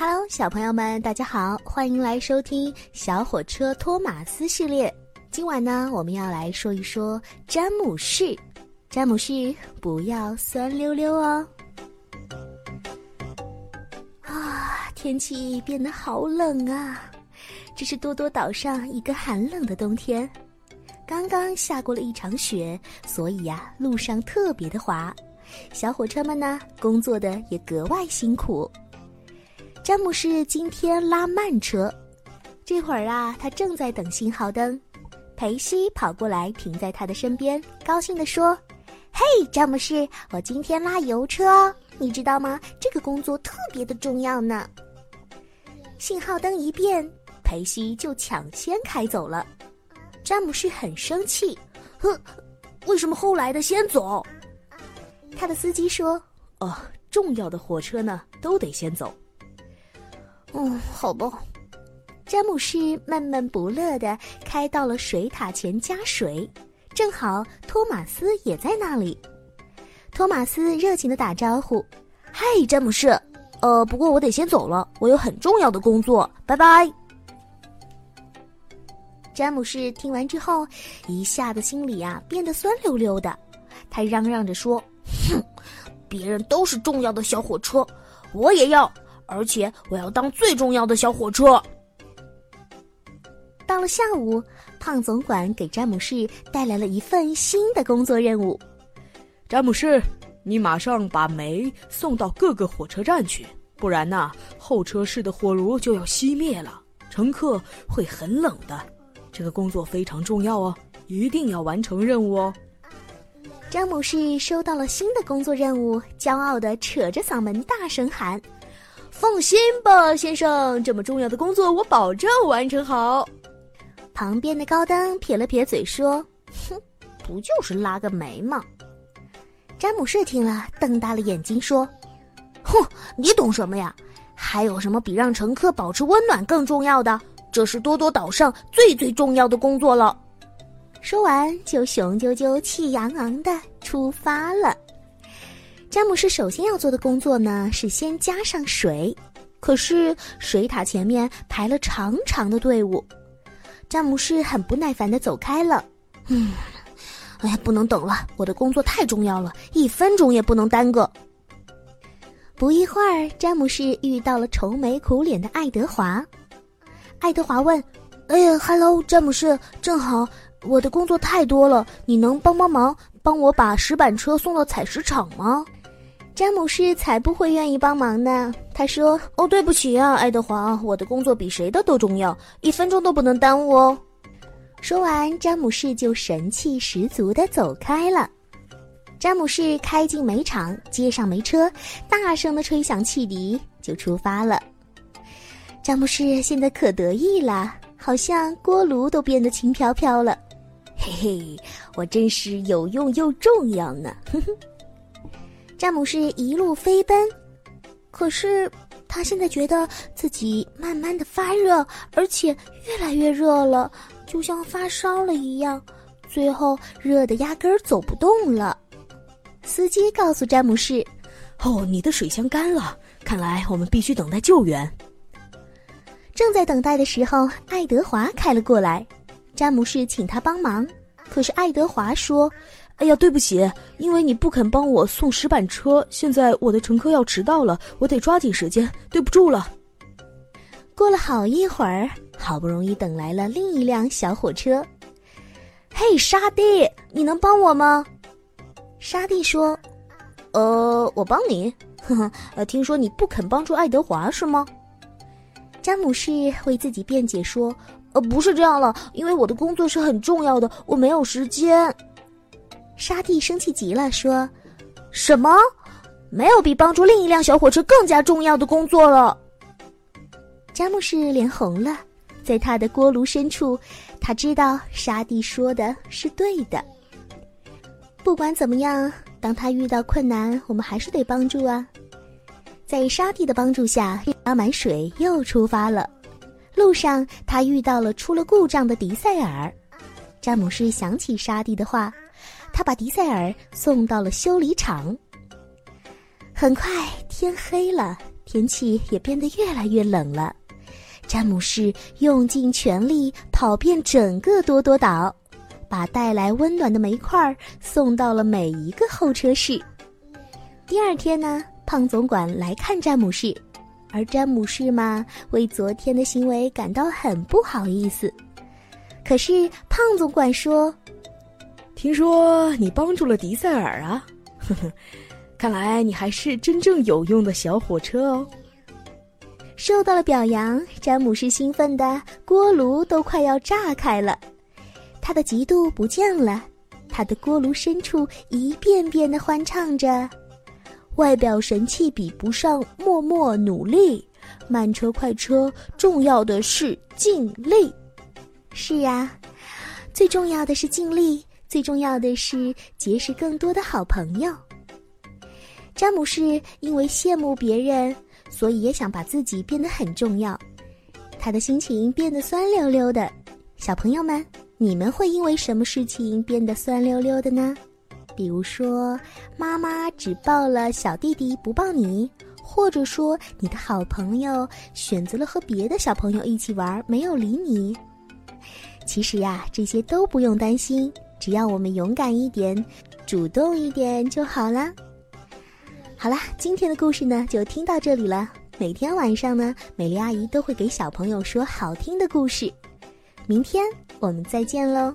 Hello，小朋友们，大家好，欢迎来收听小火车托马斯系列。今晚呢，我们要来说一说詹姆士。詹姆士，不要酸溜溜哦。啊，天气变得好冷啊！这是多多岛上一个寒冷的冬天。刚刚下过了一场雪，所以呀，路上特别的滑。小火车们呢，工作的也格外辛苦。詹姆士今天拉慢车，这会儿啊，他正在等信号灯。裴西跑过来，停在他的身边，高兴地说：“嘿，詹姆士，我今天拉油车，你知道吗？这个工作特别的重要呢。”信号灯一变，裴西就抢先开走了。詹姆士很生气：“哼，为什么后来的先走？”他的司机说：“哦，重要的火车呢，都得先走。”嗯，好吧。詹姆士闷闷不乐的开到了水塔前加水，正好托马斯也在那里。托马斯热情的打招呼：“嗨，詹姆士，呃，不过我得先走了，我有很重要的工作，拜拜。”詹姆士听完之后，一下子心里呀变得酸溜溜的，他嚷嚷着说：“哼，别人都是重要的小火车，我也要。”而且我要当最重要的小火车。到了下午，胖总管给詹姆士带来了一份新的工作任务。詹姆士，你马上把煤送到各个火车站去，不然呢，候车室的火炉就要熄灭了，乘客会很冷的。这个工作非常重要哦，一定要完成任务哦。詹姆士收到了新的工作任务，骄傲的扯着嗓门大声喊。放心吧，先生，这么重要的工作我保证完成好。旁边的高登撇了撇嘴说：“哼，不就是拉个煤吗？”詹姆士听了，瞪大了眼睛说：“哼，你懂什么呀？还有什么比让乘客保持温暖更重要的？这是多多岛上最最重要的工作了。”说完，就雄赳赳、气昂昂的出发了。詹姆士首先要做的工作呢，是先加上水。可是水塔前面排了长长的队伍，詹姆士很不耐烦的走开了。嗯，哎呀，不能等了，我的工作太重要了，一分钟也不能耽搁。不一会儿，詹姆士遇到了愁眉苦脸的爱德华。爱德华问：“哎呀哈喽，詹姆士，正好，我的工作太多了，你能帮帮忙，帮我把石板车送到采石场吗？”詹姆士才不会愿意帮忙呢。他说：“哦，对不起啊，爱德华，我的工作比谁的都重要，一分钟都不能耽误哦。”说完，詹姆士就神气十足地走开了。詹姆士开进煤场，接上煤车，大声地吹响汽笛，就出发了。詹姆士现在可得意了，好像锅炉都变得轻飘飘了。嘿嘿，我真是有用又重要呢。哼哼。詹姆士一路飞奔，可是他现在觉得自己慢慢的发热，而且越来越热了，就像发烧了一样，最后热的压根儿走不动了。司机告诉詹姆士：“哦，你的水箱干了，看来我们必须等待救援。”正在等待的时候，爱德华开了过来，詹姆士请他帮忙，可是爱德华说。哎呀，对不起，因为你不肯帮我送石板车，现在我的乘客要迟到了，我得抓紧时间，对不住了。过了好一会儿，好不容易等来了另一辆小火车。嘿，沙地，你能帮我吗？沙地说：“呃，我帮你。呵呵，听说你不肯帮助爱德华是吗？”詹姆士为自己辩解说：“呃，不是这样了，因为我的工作是很重要的，我没有时间。”沙地生气极了，说：“什么？没有比帮助另一辆小火车更加重要的工作了。”詹姆士脸红了，在他的锅炉深处，他知道沙地说的是对的。不管怎么样，当他遇到困难，我们还是得帮助啊。在沙地的帮助下，拉满水又出发了。路上，他遇到了出了故障的迪塞尔。詹姆士想起沙地的话。他把迪塞尔送到了修理厂。很快天黑了，天气也变得越来越冷了。詹姆士用尽全力跑遍整个多多岛，把带来温暖的煤块送到了每一个候车室。第二天呢，胖总管来看詹姆士，而詹姆士嘛，为昨天的行为感到很不好意思。可是胖总管说：“听说你帮助了迪塞尔啊，呵呵，看来你还是真正有用的小火车哦。”受到了表扬，詹姆士兴奋的锅炉都快要炸开了。他的嫉妒不见了，他的锅炉深处一遍遍的欢唱着：“外表神气比不上默默努力，慢车快车重要的是尽力。”是呀，最重要的是尽力，最重要的是结识更多的好朋友。詹姆士因为羡慕别人。所以也想把自己变得很重要，他的心情变得酸溜溜的。小朋友们，你们会因为什么事情变得酸溜溜的呢？比如说，妈妈只抱了小弟弟不抱你，或者说你的好朋友选择了和别的小朋友一起玩，没有理你。其实呀，这些都不用担心，只要我们勇敢一点，主动一点就好啦。好啦，今天的故事呢就听到这里了。每天晚上呢，美丽阿姨都会给小朋友说好听的故事。明天我们再见喽。